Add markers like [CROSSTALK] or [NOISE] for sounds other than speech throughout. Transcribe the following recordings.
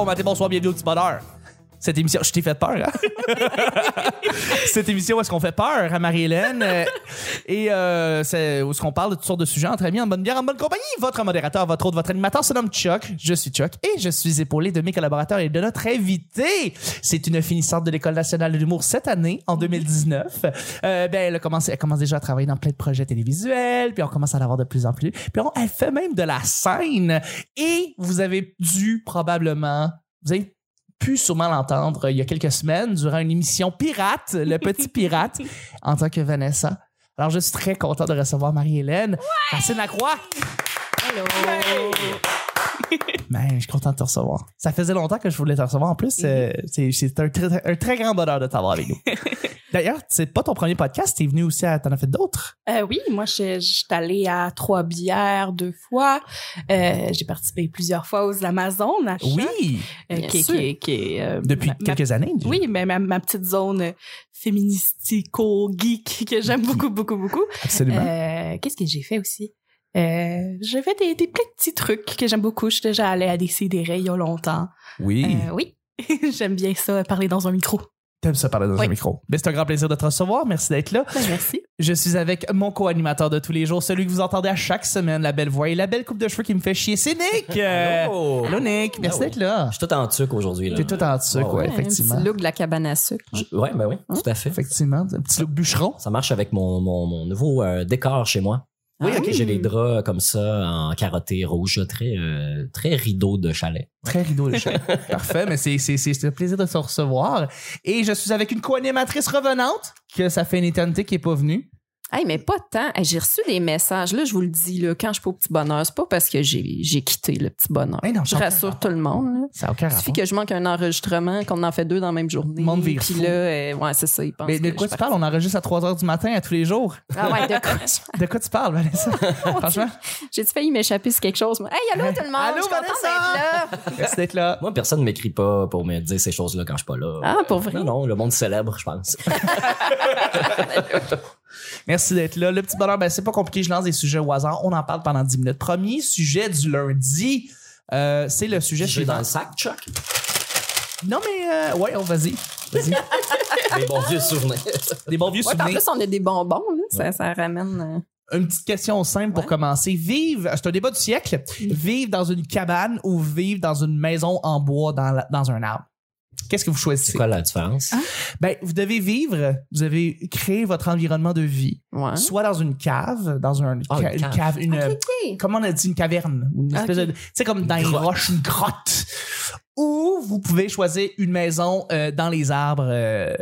bon matin, bonsoir, bienvenue au petit bonheur. Cette émission, je t'ai fait peur, hein? [LAUGHS] Cette émission où est-ce qu'on fait peur à Marie-Hélène euh, et euh, c'est où est-ce qu'on parle de toutes sortes de sujets entre amis, en bonne bière, en bonne compagnie. Votre modérateur, votre autre, votre animateur se nomme Chuck. Je suis Chuck et je suis épaulé de mes collaborateurs et de notre invité. C'est une finissante de l'École nationale de l'humour cette année, en 2019. Euh, ben, elle, a commencé, elle commence déjà à travailler dans plein de projets télévisuels, puis on commence à en avoir de plus en plus. Puis on- elle fait même de la scène et vous avez dû probablement... Vous avez pu sûrement l'entendre euh, il y a quelques semaines durant une émission pirate, Le Petit Pirate, [LAUGHS] en tant que Vanessa. Alors, je suis très content de recevoir Marie-Hélène. Racine Lacroix. Hello! Ben, je suis content de te recevoir. Ça faisait longtemps que je voulais te recevoir. En plus, euh, c'est c'est un, très- un très grand bonheur de t'avoir avec nous. [LAUGHS] D'ailleurs, c'est pas ton premier podcast. T'es venu aussi à... T'en as fait d'autres? Euh, oui, moi, je je suis allée à Trois-Bières deux fois. Euh, j'ai participé plusieurs fois aux Amazones à Choc, Oui. euh, bien qui, sûr. qui, qui est, Depuis ma- ma- quelques années. déjà. Oui, mais ma, ma petite zone féministico-geek que j'aime beaucoup, beaucoup, beaucoup. Absolument. Euh, Qu'est-ce que j'ai fait aussi? Euh, j'ai fait des, des plein de petits trucs que j'aime beaucoup. Je suis déjà allée à des CDR il y a longtemps. oui. Euh, oui. [LAUGHS] J'aime bien ça, parler dans un micro. T'aimes ça parler dans oui. un micro. Ben, c'est un grand plaisir de te recevoir. Merci d'être là. Ben, merci. Je suis avec mon co-animateur de tous les jours, celui que vous entendez à chaque semaine, la belle voix et la belle coupe de cheveux qui me fait chier. C'est Nick! [LAUGHS] Allô? Allô, Nick. Merci Ah d'être là. Je suis tout en tuc aujourd'hui. là. T'es tout en sucre, Ouais, ouais, ouais. effectivement. Un petit look de la cabane à sucre. Je- Ouais, ben oui, tout à fait. Effectivement, un petit look bûcheron. Ça marche avec mon, mon, mon nouveau euh, décor chez moi. Oui, ok. J'ai les draps comme ça en carotté rouge, très euh, très rideau de chalet. Très rideau de chat. [LAUGHS] Parfait, mais c'est, c'est, c'est, c'est un plaisir de se recevoir. Et je suis avec une co-animatrice revenante, que ça fait une éternité qui est pas venue. Hey, mais pas tant. Hey, j'ai reçu des messages. Là, je vous le dis, là, quand je suis pas au petit bonheur, c'est pas parce que j'ai, j'ai quitté le petit bonheur. Mais non, je rassure tout le monde. Là. Ça aucun Il suffit rapport. que je manque un enregistrement, qu'on en fait deux dans la même journée. Le monde vire Puis fou. là, euh, ouais, c'est ça. Ils pensent Mais de quoi tu parles? On enregistre à 3 h du matin à tous les jours. Ah ouais, de quoi? [LAUGHS] De quoi tu parles, Vanessa? [LAUGHS] Franchement, J'ai-tu failli m'échapper sur quelque chose? moi? Hey, allô tout le monde! Allô, je suis Vanessa! d'être là! merci d'être là. Moi, personne ne m'écrit pas pour me dire ces choses-là quand je suis pas là. Ah, pour vrai? Non, non, le monde célèbre, je pense. [LAUGHS] Merci d'être là. Le petit bonheur, ben, c'est pas compliqué. Je lance des sujets au hasard. On en parle pendant 10 minutes. Premier sujet du lundi, euh, c'est le sujet J'ai suivant. dans le sac, Chuck. Non, mais euh, ouais, on vas-y. Vas-y. [LAUGHS] Des bons vieux souvenirs. Des bons vieux Ouais, puis en souvenirs. plus, on a des bonbons. Là. Ça, ça ramène... euh, Une petite question simple pour Ouais. commencer. Vivre, c'est un débat du siècle. Vivre dans une cabane ou vivre dans une maison en bois dans, la- dans un arbre? Qu'est-ce que vous C'est choisissez? quoi la différence? Ben, vous devez vivre, vous avez créé votre environnement de vie. Ouais. Soit dans une cave, dans un, ca- une une cave. cave, une, comment on a dit, une caverne, une espèce de, tu sais, comme dans les grotte. roches, une grotte. Ou vous pouvez choisir une maison euh, dans les arbres euh,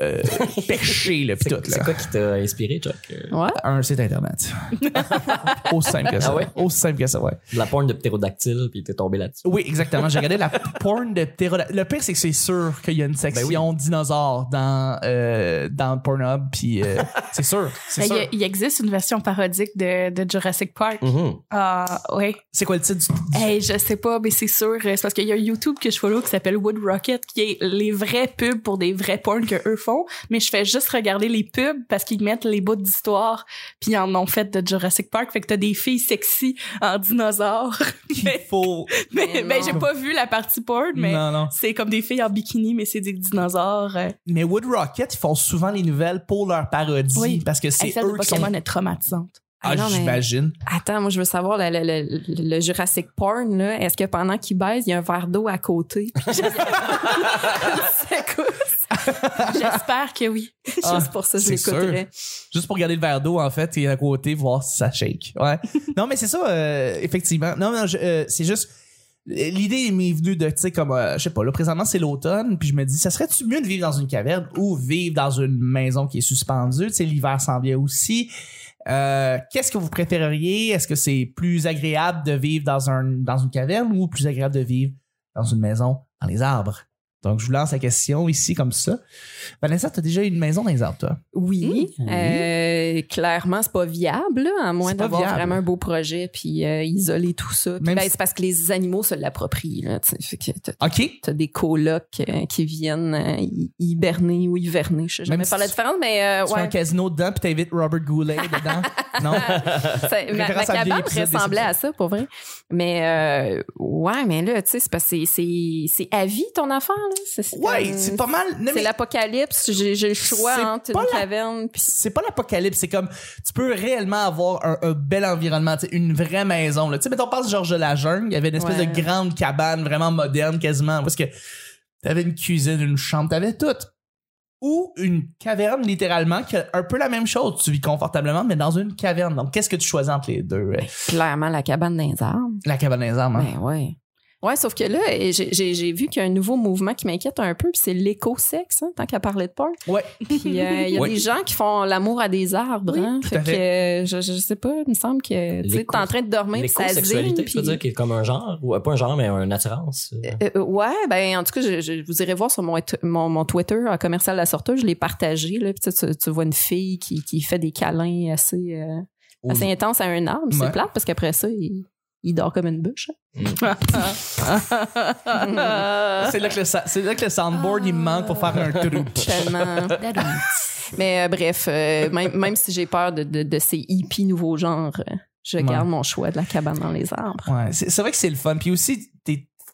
euh, perchés, là, pis C'est tout, c'est quoi qui t'a inspiré, Chuck? Ouais. Un site internet. [LAUGHS] Aussi simple que ça. Ah ouais? Aussi simple que ça, ouais. De la porn de ptérodactyle, puis t'es tombé là-dessus. Oui, exactement. J'ai regardé la porn de ptérodactyle. Le pire, c'est que c'est sûr qu'il y a une section dinosaures dans, euh, dans Pornhub, puis euh, c'est sûr. C'est Ben, sûr. Il, y a- il existe une version parodique de, de Jurassic Park. Mhm. Ah, ouais. C'est quoi le titre du... Hey, je sais pas, mais c'est sûr. euh, C'est parce qu'il y a un YouTube que je follow qui s'appelle Wood Rocket, qui est les vrais pubs pour des vrais porns que eux font. Mais je fais juste regarder les pubs parce qu'ils mettent les bouts d'histoire, puis ils en ont fait de Jurassic Park. Fait que t'as des filles sexy en dinosaures. [LAUGHS] mais faut... [LAUGHS] mais, Mais j'ai pas vu la partie porn, mais c'est comme des filles en bikini, mais c'est des dinosaures. euh. Mais Wood Rocket, ils font souvent les nouvelles pour leur parodie, Oui. parce que c'est celle de eux qui sont... Pokémon est traumatisante. Ah, Ah, j'imagine. Attends, moi, je veux savoir, le, le, le, le Jurassic Porn, là, est-ce que pendant qu'il baise, il y a un verre d'eau à côté? [LAUGHS] [LAUGHS] J'espère que oui. Ah, [LAUGHS] Juste pour ça, je l'écouterais. Juste pour regarder le verre d'eau, en fait, et à côté, voir si ça shake. Ouais. non, mais c'est ça, euh, effectivement. Non, non, euh, c'est juste... L'idée m'est venue de, tu sais, comme, euh, je sais pas, là, présentement, c'est l'automne, puis je me dis, ça serait-tu mieux de vivre dans une caverne ou vivre dans une maison qui est suspendue? Tu sais, l'hiver s'en vient aussi. Euh, Qu'est-ce que vous préféreriez? Est-ce que c'est plus agréable de vivre dans, un, dans une caverne ou plus agréable de vivre dans une maison dans les arbres? Donc, je vous lance la question ici comme ça. Vanessa, t'as déjà eu une maison dans les arbres, toi? Oui, Mmh. euh, clairement, c'est pas viable, là, à moins d'avoir vraiment un beau projet puis euh, isoler tout ça. Puis ben, si- c'est parce que les animaux se l'approprient. Là, tu sais. fait que t'as, OK. t'as des colocs euh, qui viennent euh, hi- hiberner ou hiverner. Je sais jamais Même par la si- différence, mais euh, Tu fais un ouais. casino dedans, puis t'invites Robert Goulet dedans. [LAUGHS] non? Ça- [LAUGHS] ma, cabane ressemblait à ça, pour vrai. Mais euh, ouais, mais là, tu sais, c'est parce que c'est- c'est c'est à vie ton affaire. Là. C'est, c'est Ouais, comme- c'est pas mal. C'est mais l'apocalypse. J'ai, le choix entre une la- caverne c'est pas l'apocalypse, c'est comme tu peux réellement avoir un, un bel environnement, une vraie maison. Tu sais, mettons, passe Georges de la Jungle, il y avait une espèce Ouais. de grande cabane vraiment moderne quasiment, parce que t'avais une cuisine, une chambre, t'avais tout. Ou une caverne, littéralement, qui a un peu la même chose. Tu vis confortablement, mais dans une caverne. Donc, qu'est-ce que tu choisis entre les deux? euh? clairement la cabane les arbres. La cabane des arbres, hein? Ben ouais. Ouais, sauf que là, j'ai vu qu'il y a un nouveau mouvement qui m'inquiète un peu, puis c'est l'éco-sexe, hein, tant qu'à parler de porn. Ouais. Puis euh, il y a Ouais. des gens qui font l'amour à des arbres, Oui, hein. tout Fait à que euh, je, je sais pas, il me semble que tu t'es en train de dormir, puis ça zing, L'éco-sexualité, tu veux puis- dire, qui est comme un genre, ou euh, pas un genre, mais une attirance. euh. Euh, euh, ouais, ben en tout cas, je, je- vous irez voir sur mon, mon, mon Twitter en commercial la sorteuse, je l'ai partagé là, puis tu, tu, vois une fille qui, qui fait des câlins assez euh, assez intenses à un arbre, Ouais. c'est plate parce qu'après ça, il, il dort comme une bûche. [LAUGHS] C'est là, que le sa- c'est là que le soundboard, il me manque pour faire un trou. [LAUGHS] Tellement. Mais euh, bref, euh, même, même si j'ai peur de, de, de ces hippies nouveaux genres, euh, je Ouais. garde mon choix de la cabane dans les arbres. Ouais, c'est c'est vrai que c'est le fun. Puis aussi,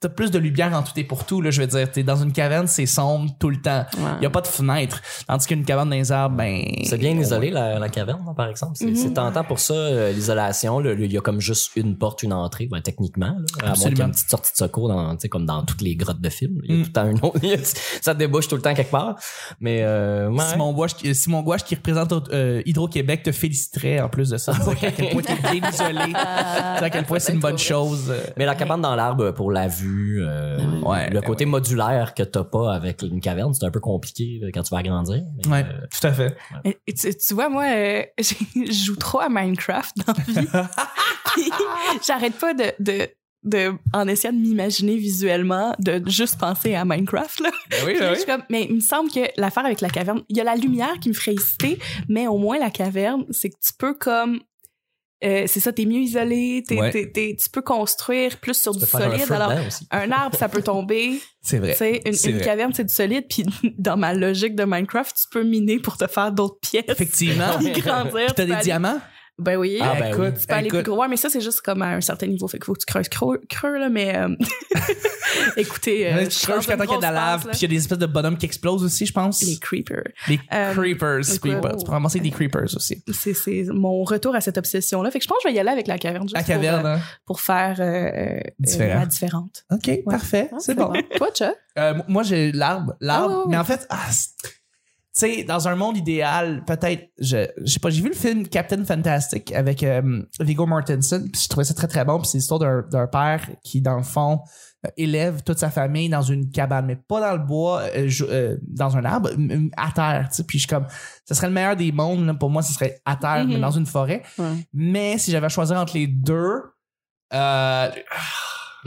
t'as plus de lumière en tout et pour tout. Là, je veux dire, t'es dans une caverne, c'est sombre tout le temps. Ouais. Il y a pas de fenêtre. Tandis qu'une cabane dans les arbres, ben. C'est bien isolé, la, la caverne, là, par exemple. C'est c'est tentant pour ça, euh, l'isolation. là. Il y a comme juste une porte, une entrée, ben, techniquement. Là, à qu'il y Absolument. une petite sortie de secours, dans, comme dans toutes les grottes de films. Il y a Mm. tout le temps une autre. [LAUGHS] a- ça débouche tout le temps quelque part. Mais, euh, ouais. Simon Gouache, qui- Simon Gouache qui représente euh, Hydro-Québec te féliciterait en plus de ça. [LAUGHS] À quel point t'es bien isolé. [LAUGHS] À quel point c'est une bonne chose. Mais la cabane dans l'arbre pour la vue, euh, Ouais, le ben côté modulaire que t'as pas avec une caverne, c'est un peu compliqué là, quand tu vas agrandir. Ouais, euh, tout à fait. Et- et tu, tu vois, moi, euh, [LAUGHS] je joue trop à Minecraft dans la vie. [LAUGHS] Puis, J'arrête pas de, de, de, en essayant de m'imaginer visuellement, de juste penser à Minecraft. Là. oui, là, je suis comme, mais il me semble que l'affaire avec la caverne, il y a la lumière qui me ferait hésiter, mais au moins la caverne, c'est que tu peux comme euh, c'est ça, t'es mieux isolé, t'es, Ouais. t'es- t'es- tu peux construire plus sur tu du un solide. Alors, un arbre, ça peut tomber. [LAUGHS] C'est vrai. Une, C'est une vrai. caverne, c'est du solide. Puis [LAUGHS] dans ma logique de Minecraft, tu peux miner pour te faire d'autres pièces. Effectivement. [LAUGHS] Puis grandir. Puis t'as des aller- diamants? Ben oui. Ah, ben écoute, oui. Tu peux aller écoute. plus gros. Ouais, mais ça, c'est juste comme à un certain niveau. Fait qu'il faut que tu creuses creux, creux là, mais euh, [LAUGHS] écoutez. euh, je tu suis creuses dans jusqu'à temps qu'il y ait de la lave, puis il y a des espèces de bonhommes qui explosent aussi, je pense. Les creepers. Les Euh, creepers. creepers. Tu peux ramasser des creepers aussi. C'est, c'est mon retour à cette obsession-là. Fait que je pense que je vais y aller avec la caverne. Juste La caverne, Pour, euh, hein? pour faire euh, euh, Différent. la différente. OK, parfait. Ah, c'est bon. Toi, Chuck? Euh, moi, j'ai l'arbre. L'arbre. Ouais. Mais en fait, ah, sais, dans un monde idéal, peut-être, je, je sais pas, j'ai vu le film Captain Fantastic avec euh, Viggo Mortensen, puis je trouvais ça très très bon. Puis c'est l'histoire d'un, d'un père qui, dans le fond, euh, élève toute sa famille dans une cabane, mais pas dans le bois, euh, euh, dans un arbre, à terre. tu sais. Puis je suis comme, ce serait le meilleur des mondes. là. pour moi, ce serait à terre, mais Mhm. dans une forêt. Ouais. Mais si j'avais à choisir entre les deux, euh,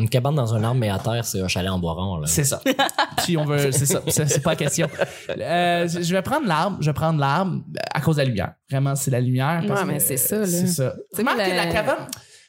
Une cabane dans un arbre, mais à terre, c'est un chalet en bois rond. Là. c'est ça. [LAUGHS] si on veut, c'est ça. C'est c'est pas la question. Euh, je vais prendre l'arbre. Je vais prendre l'arbre à cause de la lumière. Vraiment, c'est la lumière. parce Ouais, mais que, c'est ça, euh, là. C'est ça. Remarque la- que la cabane,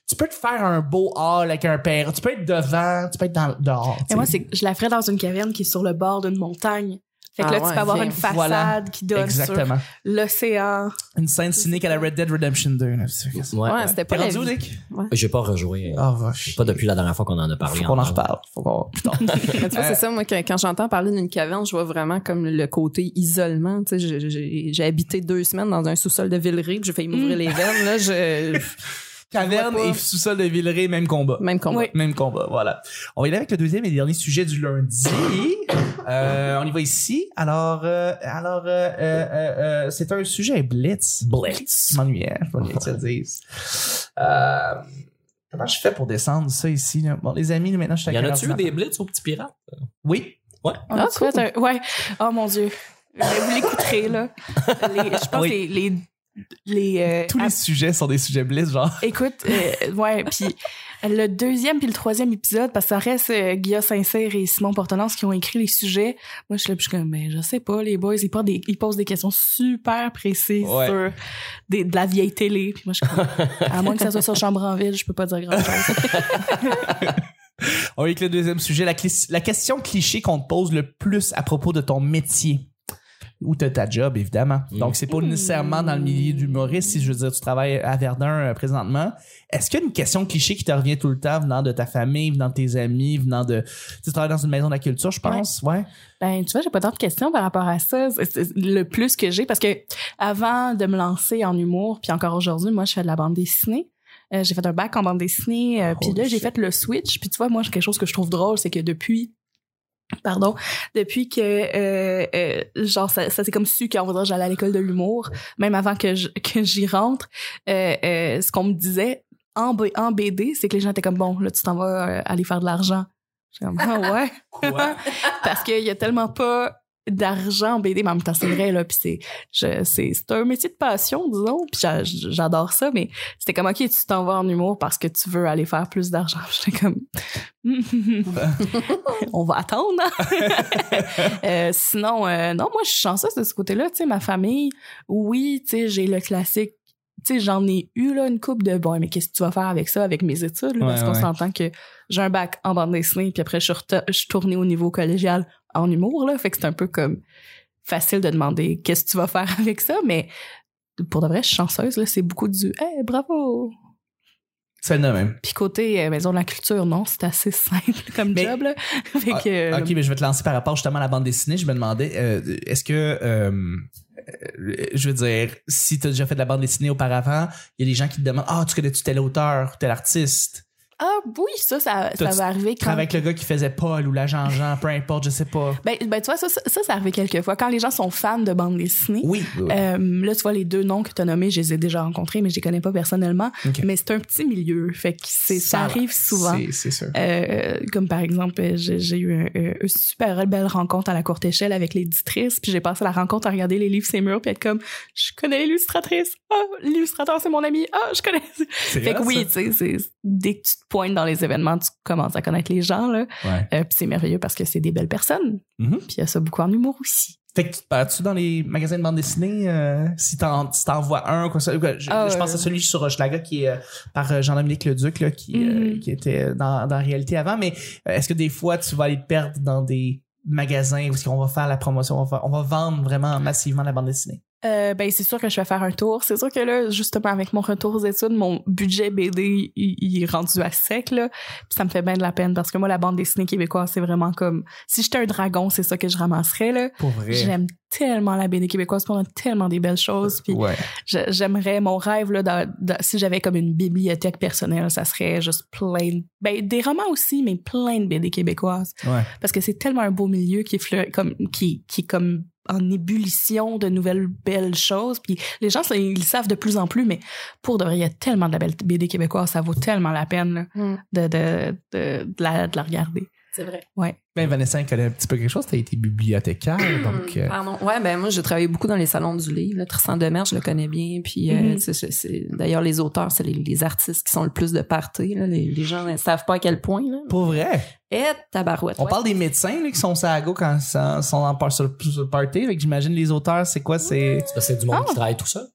tu peux te faire un beau hall avec un père. Tu peux être devant, tu peux être dans, dehors. Et moi, c'est, je la ferais dans une caverne qui est sur le bord d'une montagne. Fait que Ah là, tu ouais, peux avoir bien. une façade Voilà. qui donne Exactement. sur l'océan. Une scène cynique à la Red Dead Redemption 2. là. C'est- c'est- Ouais, Ouais, ouais. c'était pas rendu. Nick? J'ai pas rejoué. Ah, vache. Pas depuis la dernière fois qu'on en a parlé. Faut qu'on en reparle. Faut qu'on... [LAUGHS] Tu vois, c'est ça, moi, quand, quand j'entends parler d'une caverne, je vois vraiment comme le côté isolement. Tu sais, j'ai- j'ai j'ai habité deux semaines dans un sous-sol de Villeray, puis j'ai failli m'ouvrir les veines. Là, je... [LAUGHS] Caverne et sous-sol de Villeray, même combat. Même combat. Oui. Même combat, voilà. On va y aller avec le deuxième et dernier sujet du lundi. Euh, on y va ici. Alors, euh, alors, euh, euh, euh, euh, c'est un sujet blitz. Blitz. Je m'ennuyais, je m'ennuyais que ça dise. Euh, comment je fais pour descendre ça ici? Là? Bon, les amis, maintenant, je suis Y en a-tu eu des blitz au petit pirate? Oui. On Ah, fait un- Ouais. Oh mon Dieu. Vous l'écouterez, là. Les- je pense Oui. les les euh, Tous les sujets sont des sujets bliss, genre. [LAUGHS] Écoute, euh, ouais, puis le deuxième puis le troisième épisode, parce que ça reste euh, Guillaume Sincère et Simon Portenance qui ont écrit les sujets. Moi, je suis là, puis je suis comme, mais je sais pas, les boys, ils posent des, ils posent des questions super précises Ouais. sur des, de la vieille télé. Puis moi, je suis comme, à moins que ça soit sur Chambre en ville, je peux pas dire grand-chose. [LAUGHS] On avec le deuxième sujet, la question cliché qu'on te pose le plus à propos de ton métier. Ou de ta job, évidemment. Donc, c'est pas nécessairement dans le milieu du humoriste. Si je veux dire, tu travailles à Verdun euh, présentement. Est-ce qu'il y a une question cliché qui te revient tout le temps venant de ta famille, venant de tes amis, venant de. Tu travailles dans une maison de la culture, je pense? Ouais. Ben, tu vois, j'ai pas tant de questions par rapport à ça. C'est- le plus que j'ai, parce que avant de me lancer en humour, puis encore aujourd'hui, moi, je fais de la bande dessinée. Euh, j'ai fait un bac en bande dessinée, euh, puis là, j'ai fait le switch. Puis tu vois, moi, quelque chose que je trouve drôle, c'est que depuis pardon, depuis que euh, euh, genre ça, ça s'est comme su qu'on voudrait que j'allais à l'école de l'humour, même avant que je- que j'y rentre, euh, euh, ce qu'on me disait en, B- en BD, c'est que les gens étaient comme bon, là tu t'en vas euh, aller faire de l'argent. J'étais comme ah ouais, [LAUGHS] parce qu'il y a tellement pas d'argent en BD, mais en même temps c'est vrai là, puis c'est je c'est c'est un métier de passion disons, puis j'a- j'adore ça, mais c'était comme ok tu t'en vas en humour parce que tu veux aller faire plus d'argent. [LAUGHS] J'étais comme [LAUGHS] on va attendre. [LAUGHS] Euh, sinon, euh, non, moi, je suis chanceuse de ce côté-là. Tu sais, ma famille, oui, tu sais, j'ai le classique. Tu sais, j'en ai eu là une coupe de bon, mais qu'est-ce que tu vas faire avec ça, avec mes études? là? Ouais, parce qu'on ouais. s'entend que j'ai un bac en bande dessinée, puis après, je suis, reta- je suis tournée au niveau collégial en humour, là. Fait que c'est un peu comme facile de demander qu'est-ce que tu vas faire [LAUGHS] avec ça, mais pour de vrai, je suis chanceuse, là. C'est beaucoup du Hey, bravo! C'est le même. Puis côté euh, Maison de la Culture, non, c'est assez simple [LAUGHS] comme Mais- job, là. [LAUGHS] fait que. euh, Ok, mais je vais te lancer par rapport justement à la bande dessinée. Je me demandais, euh, est-ce que, je veux dire, si tu as déjà fait de la bande dessinée auparavant, il y a des gens qui te demandent, ah, tu connais-tu tel auteur, tel artiste? Ah oui, ça, ça, ça va arriver quand... avec le gars qui faisait Paul ou l'agent Jean, peu importe, je sais pas. Ben, ben, tu vois, ça, ça, ça, arrive quelques fois. Quand les gens sont fans de bande dessinée, Oui. euh, là, tu vois, les deux noms que tu as nommés, je les ai déjà rencontrés, mais je les connais pas personnellement. Mais c'est un petit milieu, fait que c'est, ça, arrive souvent. C'est- sûr. Euh, comme par exemple, j'ai, eu un- un- une super belle rencontre à la courte échelle avec l'éditrice, puis j'ai passé la rencontre à regarder les livres, ses murs, puis être comme, je connais l'illustratrice, ah, l'illustrateur c'est mon ami, ah, je connais. Fait que oui, tu sais, c'est- dès que tu te pointes dans les événements, tu commences à connaître les gens, là. Ouais. Euh, puis c'est merveilleux parce que c'est des belles personnes. Mhm. Puis il y a ça beaucoup en humour aussi. Fait que tu te parles-tu dans les magasins de bande dessinée euh, si t'en si vois un quoi ça quoi, je, Ah, je pense à celui sur Hochelaga qui est euh, par euh, Jean-Dominique Leduc là qui euh, Mhm. qui était dans dans la réalité avant mais euh, est-ce que des fois tu vas aller te perdre dans des magasins où qu'on va faire la promotion on va, on va vendre vraiment massivement la bande dessinée? Euh, ben c'est sûr que je vais faire un tour. C'est sûr que là, justement avec mon retour aux études, mon budget BD il, il est rendu à sec là. Puis ça me fait bien de la peine parce que moi la bande dessinée québécoise c'est vraiment comme si j'étais un dragon c'est ça que je ramasserais là. pour vrai J'aime tellement la BD québécoise, pour tellement des belles choses. Puis ouais j'aimerais mon rêve là, dans- dans- si j'avais comme une bibliothèque personnelle, ça serait juste plein, de- ben des romans aussi, mais plein de BD québécoises. ouais parce que c'est tellement un beau milieu qui est comme qui qui est comme en ébullition de nouvelles belles choses. Puis les gens ça, ils le savent de plus en plus mais pour de vrai il y a tellement de la belle BD québécoise ça vaut tellement la peine là, de, de, de, de la, de la regarder C'est vrai. ouais ben Vanessa elle connaît un petit peu quelque chose t'as été bibliothécaire [CLEARS THROAT] donc euh, Pardon. Ouais, ben moi, j'ai travaillé beaucoup dans les salons du livre. Là. Tristan Demers, je le connais bien. Puis, c'est- d'ailleurs, les auteurs, c'est les, les artistes qui sont le plus de party. Là. Les, les gens ne savent pas à quel point. Là. pour vrai? Et tabarouette. on ouais. parle des médecins là, qui sont sago quand ils sont en par sur, sur le party fait que j'imagine les auteurs c'est quoi? C'est du monde Ah. qui travaille tout seul.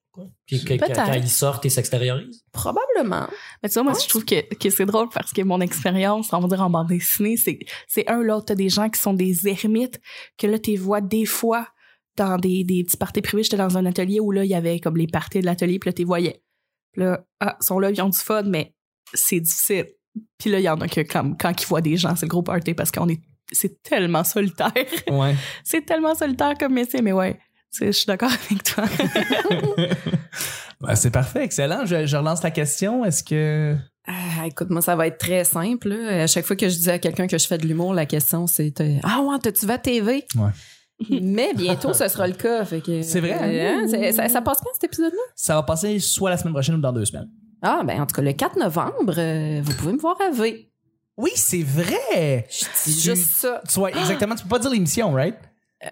Puis que- quand ils sortent, ils s'extériorisent. Probablement. mais tu vois moi je trouve que, que c'est drôle parce que mon expérience on va dire en bande dessinée c'est c'est un l'autre t'as des gens qui sont des ermites que là t'es vois des fois dans des, des petits parties privés j'étais dans un atelier où là il y avait comme les parties de l'atelier puis là t'es voyais. Puis là ah ils sont là ils ont du fun mais c'est difficile. Puis là il y en a que comme quand ils voient des gens c'est le gros party parce qu'on est c'est tellement solitaire. Ouais. [LAUGHS] C'est tellement solitaire comme métier mais ouais je suis d'accord [LAUGHS] avec toi Ben, c'est parfait, excellent. Je, je relance la question. Est-ce que. Ah, écoute, moi, ça va être très simple. là. À chaque fois que je dis à quelqu'un que je fais de l'humour, la question, c'est euh, Ah ouais, t'as-tu vas à TV? Ouais. Mais bientôt, ce sera le cas. C'est vrai, Euh, hein, ça, ça passe quand cet épisode-là? Ça va passer soit la semaine prochaine ou dans deux semaines. Ah, ben en tout cas, le 4 novembre, euh, vous pouvez me voir à V. Oui, c'est vrai! Je dis juste ça. Tu vois, exactement. Tu peux pas dire l'émission, right?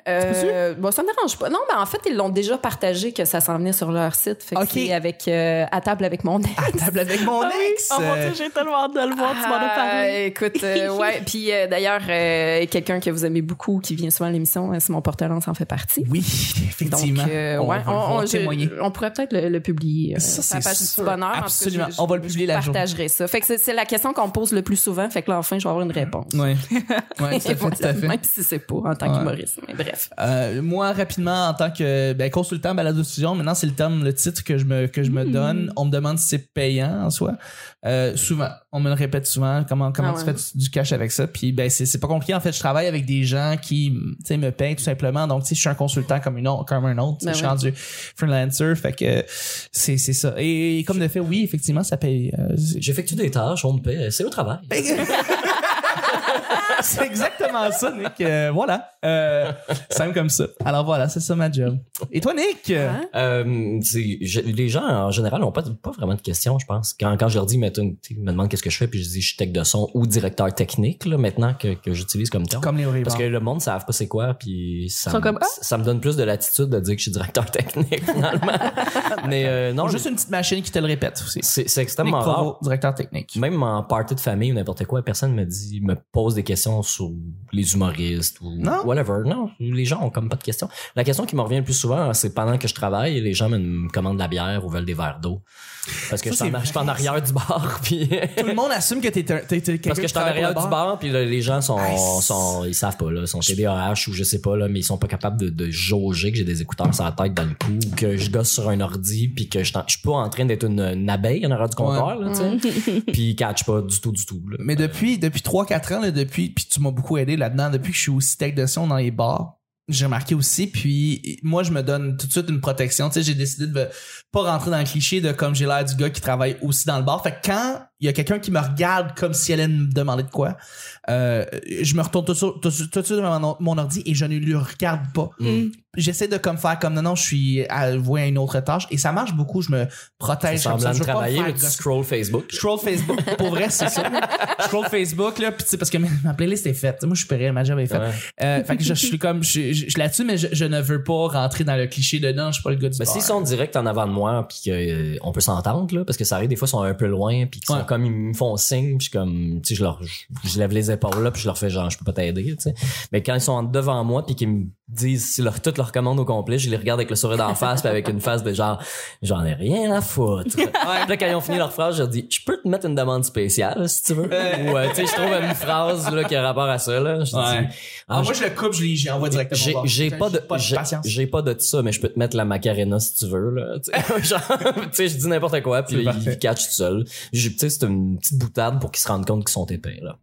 Euh, bon, ça me dérange pas. Non, mais en fait, ils l'ont déjà partagé que ça s'en venait sur leur site. Fait que c'est avec euh, à table avec mon ex. À table avec mon [LAUGHS] Ah oui. ex? Oh mon dieu, j'ai tellement hâte de le voir, tu m'en as Ah, parlé. écoute, euh, [LAUGHS] ouais. Puis euh, d'ailleurs, euh, quelqu'un que vous aimez beaucoup, qui vient souvent à l'émission, euh, Simon Portelance en fait partie. Oui, Donc, effectivement. euh, on ouais, va on, pouvoir on- témoigner. je- on pourrait peut-être le, le publier. Ça, sur la c'est page du sûr. bonheur. Cas, Absolument. je- On va le je- publier je la journée. partagerai ça. Fait que c'est- c'est la question qu'on me pose le plus souvent. Fait que là, enfin, je vais avoir une réponse. Ouais. Ouais, tout à [LAUGHS] fait, tout à fait. Même si c'est pas en tant qu'humoriste. Mais bref. Euh, moi, rapidement, en tant que ben, consultant balado diffusion, maintenant c'est le terme, le titre que je me que je me Hmm. donne. On me demande si c'est payant en soi. Euh, souvent, on me le répète souvent. Comment comment Ah tu fais du cash avec ça Puis ben c'est c'est pas compliqué. En fait, je travaille avec des gens qui tu sais me payent tout simplement. Donc tu sais, je suis un consultant comme une autre, comme un autre. Ben je suis ouais. rendu freelancer. Fait que c'est c'est ça. Et, comme de fait, oui, effectivement, ça paye. Euh, J'effectue des tâches, on me paie, c'est au travail. [LAUGHS] [LAUGHS] c'est exactement ça, Nick. Euh, voilà. Euh, simple comme ça. Alors voilà, c'est ça ma job. Et toi, Nick? Hein? Euh, je- les gens en général n'ont pas, pas vraiment de questions, je pense. Quand, quand je leur dis, mettons, ils me demandent qu'est-ce que je fais, puis je dis je suis tech de son ou directeur technique, là, maintenant que, que j'utilise comme terme. Comme les. Parce que le monde ne savent pas c'est quoi, puis ça, me- comme, Ah! ça me donne plus de latitude de dire que je suis directeur [LAUGHS] technique, finalement. [LAUGHS] Mais euh, non, juste une petite machine qui te le répète aussi. c'est Nick extrêmement rare. Provo, directeur technique. Même en party de famille ou n'importe quoi, personne me dit, me pose des questions sur les humoristes ou Non? whatever. Non, les gens ont comme pas de questions. La question qui me revient le plus souvent, c'est pendant que je travaille, les gens me, commandent de la bière ou veulent des verres d'eau. Parce que Ça, je suis en, c'est je suis en vrai, arrière du bar, [LAUGHS] puis Tout le monde assume que t'es un- t'es- t'es quelqu'un parce que je suis en arrière du bar. bar, puis là, les gens sont, Nice. sont, ils savent pas là, ils sont TDAH ou je sais pas là, mais ils sont pas capables de, de jauger que j'ai des écouteurs sur la tête dans le cou, ou que je gosse sur un ordi, puis que je, t'en- je suis pas en train d'être une, une abeille en arrière du comptoir, là, tu sais, [LAUGHS] puis ils catch pas du tout, du tout. Là. Mais depuis, depuis 3-4 ans, là, depuis, puis tu m'as beaucoup aidé là-dedans, depuis que je suis aussi tech de son dans les bars, j'ai remarqué aussi, puis moi, je me donne tout de suite une protection. Tu sais, j'ai décidé de pas rentrer dans le cliché de comme j'ai l'air du gars qui travaille aussi dans le bar. Fait que quand il y a quelqu'un qui me regarde comme si elle allait me demander de quoi, euh, je me retourne tout de suite, tout devant mon, ordi et je ne lui regarde pas. Mm. J'essaie de comme faire comme non, non, je suis à vouer à une autre tâche et ça marche beaucoup. Je me protège comme ça. Je de veux pas travailler, faire tu gosser. scroll Facebook. Je scroll Facebook. Pour vrai, c'est ça. Je scroll Facebook, là, pis tu sais, parce que ma playlist est faite. Moi, je suis prêt, ma job est faite. Ouais. Euh, fait que je, je suis comme, je, je, là-dessus, mais je, je ne veux pas rentrer dans le cliché de non, je suis pas le gars du Mais bar. s'ils sont directs en avant de moi, puis qu'on peut s'entendre, là, parce que ça arrive des fois, ils sont un peu loin, puis qu'ils Ouais. Comme, ils me font signe, puis comme, tu sais, je leur, je, je lève les épaules là, puis je leur fais genre, je peux pas t'aider, tu sais. Mais quand ils sont devant moi, puis qu'ils me disent si leur, toutes leurs commandes au complet, je les regarde avec le sourire d'en face, puis avec une face de genre, j'en ai rien à foutre. Puis là, quand ils ont fini leur phrase, je leur dis, je peux te mettre une demande spéciale, si tu veux. Ou, euh, tu sais, je trouve une phrase, là, qui a rapport à ça, là. Je Ouais. dis, Ah, ah, moi, je le coupe, je j'y envoie directement. j'ai pas de j'ai- pas de ça mais je peux te mettre la macarena si tu veux là tu sais [LAUGHS] je dis n'importe quoi puis ils catchent tout seul tu sais c'est une petite boutade pour qu'ils se rendent compte qu'ils sont épais là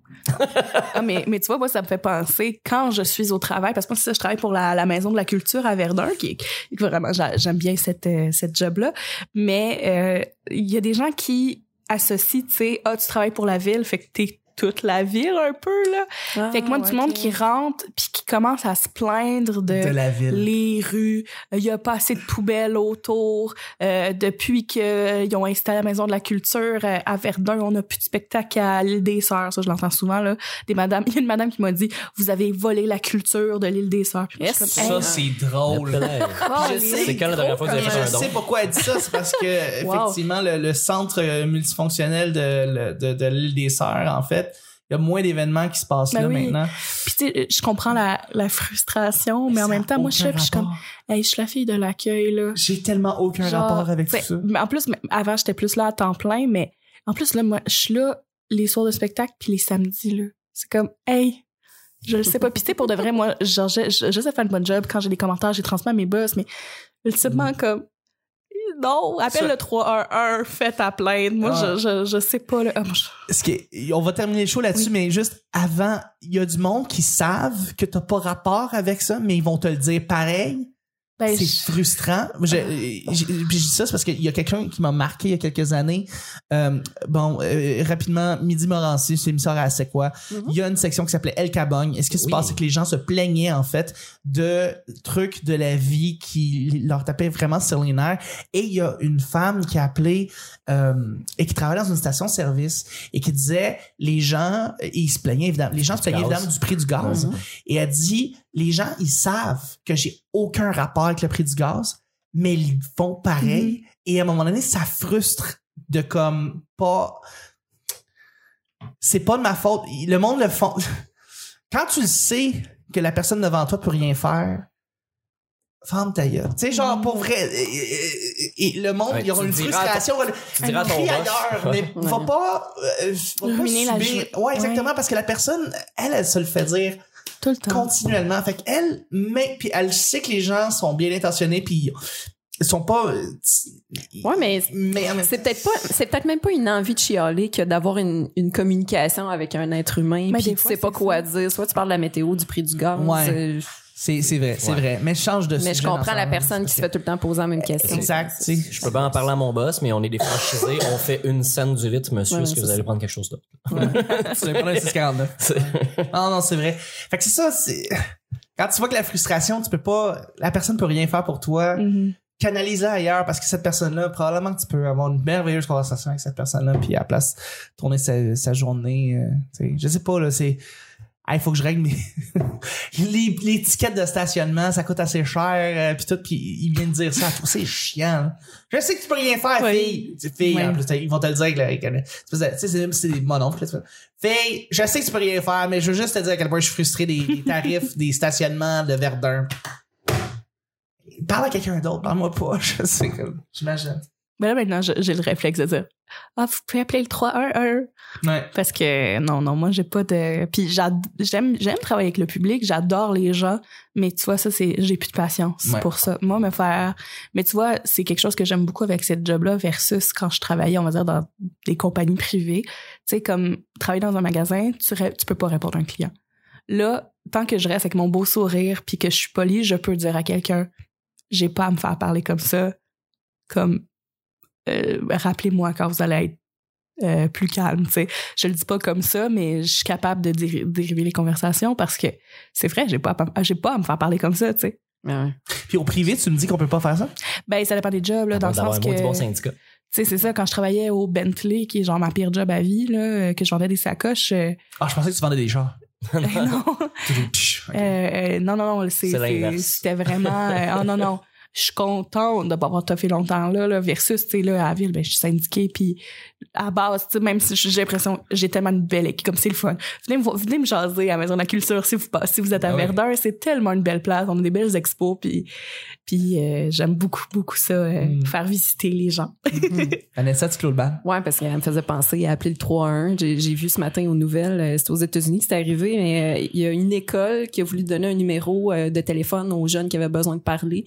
Ah, mais, mais tu vois, moi, ça me fait penser quand je suis au travail, parce que moi, je travaille pour la, la Maison de la Culture à Verdun, qui est vraiment, j'a- j'aime bien cette, euh, cette job-là. Mais euh, il y a des gens qui associent, tu sais, ah, tu travailles pour la ville, fait que t'es toute la ville un peu, là. fait que moi, du monde qui rentre puis qui commence à se plaindre de, De la ville. les rues, il y a pas assez de poubelles autour. Euh, depuis qu'ils ont installé la maison de la culture euh, à Verdun, on n'a plus de spectacle à l'île des Sœurs. Ça, je l'entends souvent là. Des madames, il y a une madame qui m'a dit, vous avez volé la culture de l'île des Sœurs. Yes. comme, Ça, Hey, c'est drôle. [LAUGHS] oh, je sais, c'est quand la dernière fois que vous Et avez fait un je sais pourquoi elle dit ça, c'est parce que [LAUGHS] Wow. effectivement le, le centre euh, multifonctionnel de, de, de l'île des Sœurs, en fait, y a moins d'événements qui se passent Ben là oui. maintenant. Puis tu sais, je comprends la, la frustration, mais, en même temps, moi, je suis là, puis je suis comme, hey, je suis la fille de l'accueil là. J'ai tellement aucun Genre, rapport avec tout t'sais, ça. mais en plus, mais avant, j'étais plus là à temps plein, mais en plus, là, moi, je suis là les soirs de spectacle puis les samedis, là. C'est comme, hey, je le sais pas. Puis tu sais, pour de vrai, moi, genre, je, je, je sais faire le bon job. Quand j'ai des commentaires, j'ai transmis à mes boss, mais ultimement, comme, non, appelle le 311, fais ta plainte. Moi, Ah. je, je, je sais pas, là. Ah, Ce qui est- on va terminer le show là-dessus, mais juste avant, il y a du monde qui savent que t'as pas rapport avec ça, mais ils vont te le dire pareil. Ben, c'est je- frustrant. Je, je dis ça, c'est parce qu'il y a quelqu'un qui m'a marqué il y a quelques années. Euh, bon, euh, rapidement, Midi Morancy, c'est émissaire à C'est quoi? Il y a une section qui s'appelait El Cabogne. Et ce qui se Oui. passe, c'est que les gens se plaignaient, en fait, de trucs de la vie qui leur tapaient vraiment sur les nerfs. Et il y a une femme qui a appelé euh, et qui travaillait dans une station-service et qui disait les gens, et ils se plaignaient évidemment, les gens se plaignaient gaz. évidemment du prix du gaz. Et elle dit les gens, ils savent que j'ai aucun rapport avec le prix du gaz, mais ils font pareil. Et à un moment donné, ça frustre de comme pas. C'est pas de ma faute. Le monde le font. [LAUGHS] Quand tu le sais que la personne devant toi peut rien faire, ferme ta gueule. Tu sais, genre, pour vrai. Et, et- et le monde, Ouais, il y aura une frustration. tu diras ton ailleurs, mais Ouais. va pas, euh, va pas Ruiner la subir- joie. Ouais, exactement, parce que la personne, elle, elle se le fait dire Tout le temps. continuellement. Fait qu'elle, mais puis elle sait que les gens sont bien intentionnés puis ils sont pas euh, Ouais, mais mais c'est peut-être pas, c'est peut-être même pas une envie de chialer que d'avoir une, une communication avec un être humain Mais puis tu fois, sais pas c'est quoi ça. dire. Soit tu parles de la météo, du prix du gaz. Ouais. C'est c'est vrai, c'est Ouais. vrai. Mais je change de mais je comprends la personne qui se fait tout le temps poser la même que- question. Exact, tu sais. Je peux pas en parler à mon boss, mais on est des franchisés. On fait une scène du litre, monsieur. Ouais, Est-ce que vous allez prendre quelque chose d'autre? Tu vas prendre un 649. C'est- [LAUGHS] Non non, c'est vrai. Fait que c'est ça, c'est quand tu vois que la frustration, tu peux pas la personne peut rien faire pour toi. Mhm. canalise-la ailleurs parce que cette personne-là, probablement que tu peux avoir une merveilleuse conversation avec cette personne-là, puis à la place tourner sa, sa journée. euh, tu sais, je sais pas, là, c'est. Il faut que je règle mes. [LAUGHS] les, les tickets de stationnement, ça coûte assez cher, euh, puis tout, puis il vient de dire ça. C'est chiant. là. Je sais que tu peux rien faire, fille. Fille, Ouais. en plus, ils vont te le dire. Une- tu sais, c'est c'est- c'est tu fais, Fille, je sais que tu peux rien faire, mais je veux juste te dire à quel point je suis frustré des, des tarifs des stationnements de Verdun. Parle à quelqu'un d'autre, parle-moi pas. [LAUGHS] Je sais comme, j'imagine. Mais là, maintenant, j'ai le réflexe de dire Ah, vous pouvez appeler le 311. Ouais. Parce que non, non, moi, j'ai pas de. Puis j'aime j'aime travailler avec le public, j'adore les gens, mais tu vois, ça, c'est. J'ai plus de patience Ouais. pour ça. Moi, me faire. Mais tu vois, c'est quelque chose que j'aime beaucoup avec cette job-là versus quand je travaillais, on va dire, dans des compagnies privées. Tu sais, comme travailler dans un magasin, tu, ré- tu peux pas répondre à un client. Là, tant que je reste avec mon beau sourire puis que je suis polie, je peux dire à quelqu'un j'ai pas à me faire parler comme ça. Comme euh, rappelez-moi quand vous allez être euh, plus calme, tu sais. Je le dis pas comme ça, mais je suis capable de déri- dériver les conversations parce que c'est vrai, j'ai pas, à- j'ai pas à me faire parler comme ça, tu sais. Ouais. Puis au privé, tu me dis qu'on peut pas faire ça? Ben, ça dépend des jobs, là, dans le sens un que. bon syndicat. Tu sais, c'est ça, quand je travaillais au Bentley, qui est genre ma pire job à vie, là, euh, que je vendais des sacoches. euh, Ah, je pensais que tu vendais des chars. [LAUGHS] [LAUGHS] non. Euh, non, non, non, c'était vraiment. euh, oh non, non. Je suis contente de pas avoir toffé longtemps là, là versus, tu sais, là, à la ville, ben, je suis syndiquée, puis à base, tu sais, même si j'ai l'impression, j'ai tellement une belle équipe, comme c'est le fun. Venez me, venez me jaser à la Maison de la Culture si vous, si vous êtes à Ah ouais. Verdun, c'est tellement une belle place, on a des belles expos, puis, puis euh, j'aime beaucoup, beaucoup ça, euh, Mm. faire visiter les gens. [LAUGHS] Vanessa, tu clôt le bal. Ouais, parce qu'elle me faisait penser à appeler le 311. J'ai, j'ai vu ce matin aux nouvelles, euh, c'était aux États-Unis que c'est arrivé, mais euh, il y a une école qui a voulu donner un numéro euh, de téléphone aux jeunes qui avaient besoin de parler.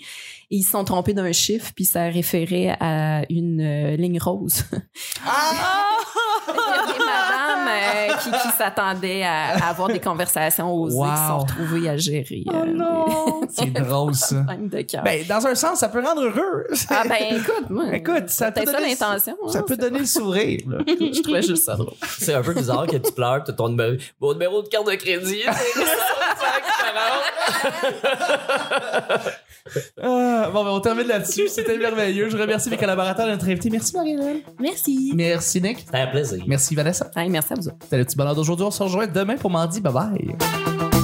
Et ils se sont trompés d'un chiffre, puis ça référait à une euh, ligne rose. Il qui, qui s'attendaient à, à avoir des conversations osées, Wow. qui se sont retrouvées à gérer. Oh euh, non! [LAUGHS] C'est drôle, ça. Ben, dans un sens, ça peut rendre heureux. ah ben écoute, moi, Écoute, ça peut peut-être ça donner- l'intention. Ça hein, peut c'est- donner le sourire. là. [LAUGHS] Je trouvais juste ça drôle. C'est un peu bizarre que tu pleures, t'as ton numéro, bon numéro de carte de crédit. [LAUGHS] Ah, bon, ben, on termine là-dessus. C'était merveilleux. Je remercie mes collaborateurs de notre invité. Merci, Marie-Hélène. Merci! Merci, Nick. C'était un plaisir. Merci, Vanessa. Hey, merci à vous. C'était le petit bonheur d'aujourd'hui. On se rejoint demain pour mardi. Bye bye.